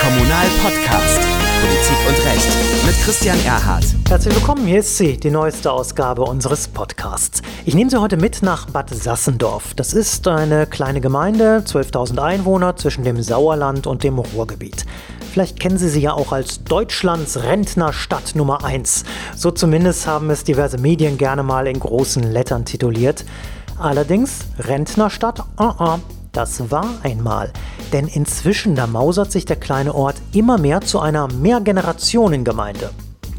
Kommunal-Podcast. Politik und Recht mit Christian Erhardt. Herzlich willkommen, hier ist sie, die neueste Ausgabe unseres Podcasts. Ich nehme Sie heute mit nach Bad Sassendorf. Das ist eine kleine Gemeinde, 12.000 Einwohner zwischen dem Sauerland und dem Ruhrgebiet. Vielleicht kennen Sie sie ja auch als Deutschlands Rentnerstadt Nummer 1. So zumindest haben es diverse Medien gerne mal in großen Lettern tituliert. Allerdings Rentnerstadt, uh -uh, das war einmal. Denn inzwischen, da mausert sich der kleine Ort immer mehr zu einer Mehrgenerationengemeinde.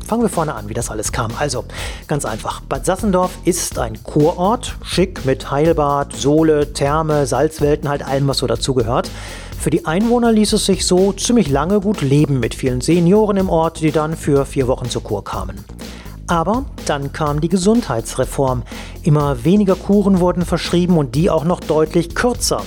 Fangen wir vorne an, wie das alles kam. Also, ganz einfach. Bad Sassendorf ist ein Kurort, schick mit Heilbad, Sohle, Therme, Salzwelten, halt allem, was so dazugehört. Für die Einwohner ließ es sich so ziemlich lange gut leben mit vielen Senioren im Ort, die dann für vier Wochen zur Kur kamen. Aber dann kam die Gesundheitsreform. Immer weniger Kuren wurden verschrieben und die auch noch deutlich kürzer.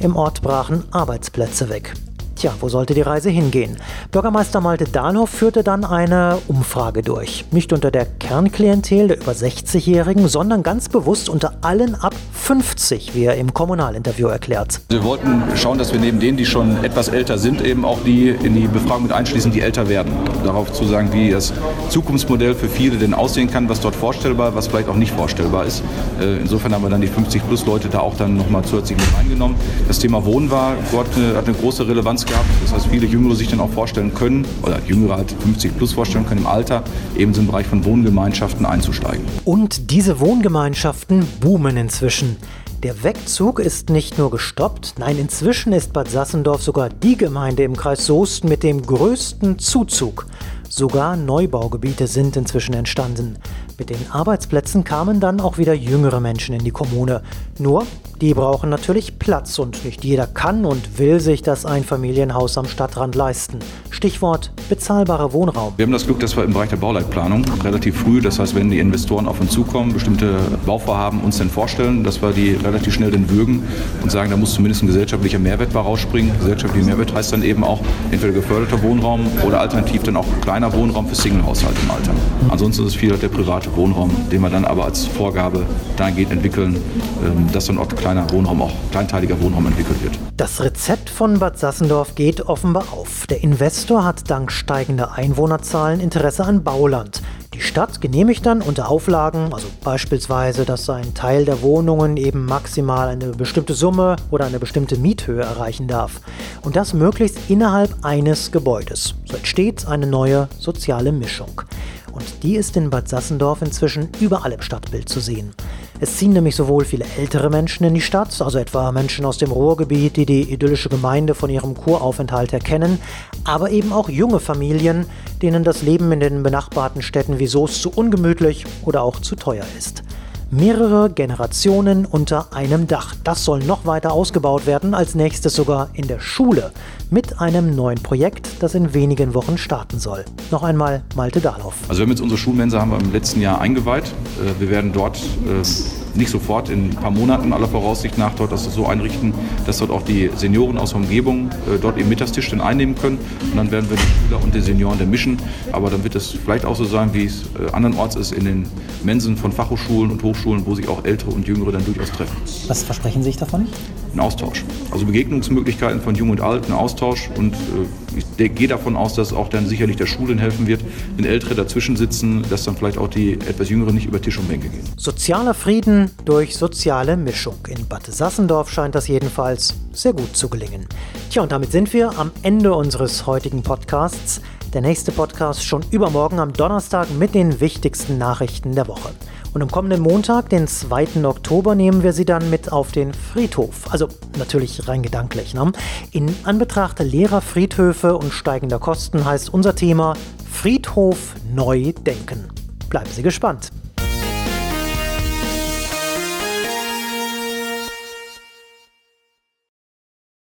Im Ort brachen Arbeitsplätze weg. Tja, wo sollte die Reise hingehen? Bürgermeister Malte Dahlhoff führte dann eine Umfrage durch. Nicht unter der Kernklientel der über 60-Jährigen, sondern ganz bewusst unter allen ab 50, wie er im Kommunalinterview erklärt. Wir wollten schauen, dass wir neben denen, die schon etwas älter sind, eben auch die in die Befragung mit einschließen, die älter werden. Darauf zu sagen, wie das Zukunftsmodell für viele denn aussehen kann, was dort vorstellbar, was vielleicht auch nicht vorstellbar ist. Äh, insofern haben wir dann die 50-plus-Leute da auch dann nochmal zusätzlich mit reingenommen. Das Thema Wohnen war, dort hat eine große Relevanz gehabt. Das heißt, viele Jüngere sich dann auch vorstellen können, oder Jüngere halt 50 plus vorstellen können im Alter, eben im Bereich von Wohngemeinschaften einzusteigen. Und diese Wohngemeinschaften boomen inzwischen. Der Wegzug ist nicht nur gestoppt, nein, inzwischen ist Bad Sassendorf sogar die Gemeinde im Kreis Soest mit dem größten Zuzug. Sogar Neubaugebiete sind inzwischen entstanden. Mit den Arbeitsplätzen kamen dann auch wieder jüngere Menschen in die Kommune. Nur, die brauchen natürlich Platz und nicht jeder kann und will sich das Einfamilienhaus am Stadtrand leisten. Stichwort bezahlbarer Wohnraum. Wir haben das Glück, dass wir im Bereich der Bauleitplanung relativ früh, das heißt, wenn die Investoren auf uns zukommen, bestimmte Bauvorhaben uns dann vorstellen, dass wir die relativ schnell dann würgen und sagen, da muss zumindest ein gesellschaftlicher Mehrwert bei rausspringen. Gesellschaftlicher Mehrwert heißt dann eben auch entweder geförderter Wohnraum oder alternativ dann auch kleiner Wohnraum für Singlehaushalte im Alter. Ansonsten ist es viel der private Wohnraum, den wir dann aber als Vorgabe dahingehend entwickeln, ähm, dass dann auch kleiner Wohnraum, auch kleinteiliger Wohnraum entwickelt wird. Das Rezept von Bad Sassendorf geht offenbar auf. Der Investor hat dank steigender Einwohnerzahlen Interesse an Bauland. Die Stadt genehmigt dann unter Auflagen, also beispielsweise, dass ein Teil der Wohnungen eben maximal eine bestimmte Summe oder eine bestimmte Miethöhe erreichen darf. Und das möglichst innerhalb eines Gebäudes. So entsteht eine neue soziale Mischung. Und die ist in Bad Sassendorf inzwischen überall im Stadtbild zu sehen. Es ziehen nämlich sowohl viele ältere Menschen in die Stadt, also etwa Menschen aus dem Ruhrgebiet, die die idyllische Gemeinde von ihrem Kuraufenthalt erkennen, aber eben auch junge Familien, denen das Leben in den benachbarten Städten wie Soest zu ungemütlich oder auch zu teuer ist. Mehrere Generationen unter einem Dach. Das soll noch weiter ausgebaut werden, als nächstes sogar in der Schule, mit einem neuen Projekt, das in wenigen Wochen starten soll. Noch einmal Malte Dahlhoff. Also wir haben jetzt unsere Schulmensa haben wir im letzten Jahr eingeweiht. Äh, wir werden dort äh, nicht sofort in ein paar Monaten aller Voraussicht nach dort das so einrichten, dass dort auch die Senioren aus der Umgebung äh, dort ihren Mittagstisch dann einnehmen können. Und dann werden wir die Schüler und die Senioren dann mischen. Aber dann wird es vielleicht auch so sein, wie es äh, andernorts ist, in den Mensen von Fachhochschulen und Hochschulen, wo sich auch Ältere und Jüngere dann durchaus treffen. Was versprechen Sie sich davon? Ein Austausch. Also Begegnungsmöglichkeiten von Jung und Alt, ein Austausch. Und äh, ich gehe davon aus, dass auch dann sicherlich der Schulen helfen wird, wenn Ältere dazwischen sitzen, dass dann vielleicht auch die etwas Jüngeren nicht über Tisch und Bänke gehen. Sozialer Frieden durch soziale Mischung. In Bad Sassendorf scheint das jedenfalls sehr gut zu gelingen. Tja, und damit sind wir am Ende unseres heutigen Podcasts. Der nächste Podcast schon übermorgen am Donnerstag mit den wichtigsten Nachrichten der Woche. Und am kommenden Montag, den 2. Oktober, nehmen wir sie dann mit auf den Friedhof. Also natürlich rein gedanklich. Ne? In Anbetracht leerer Friedhöfe und steigender Kosten heißt unser Thema Friedhof neu denken. Bleiben Sie gespannt.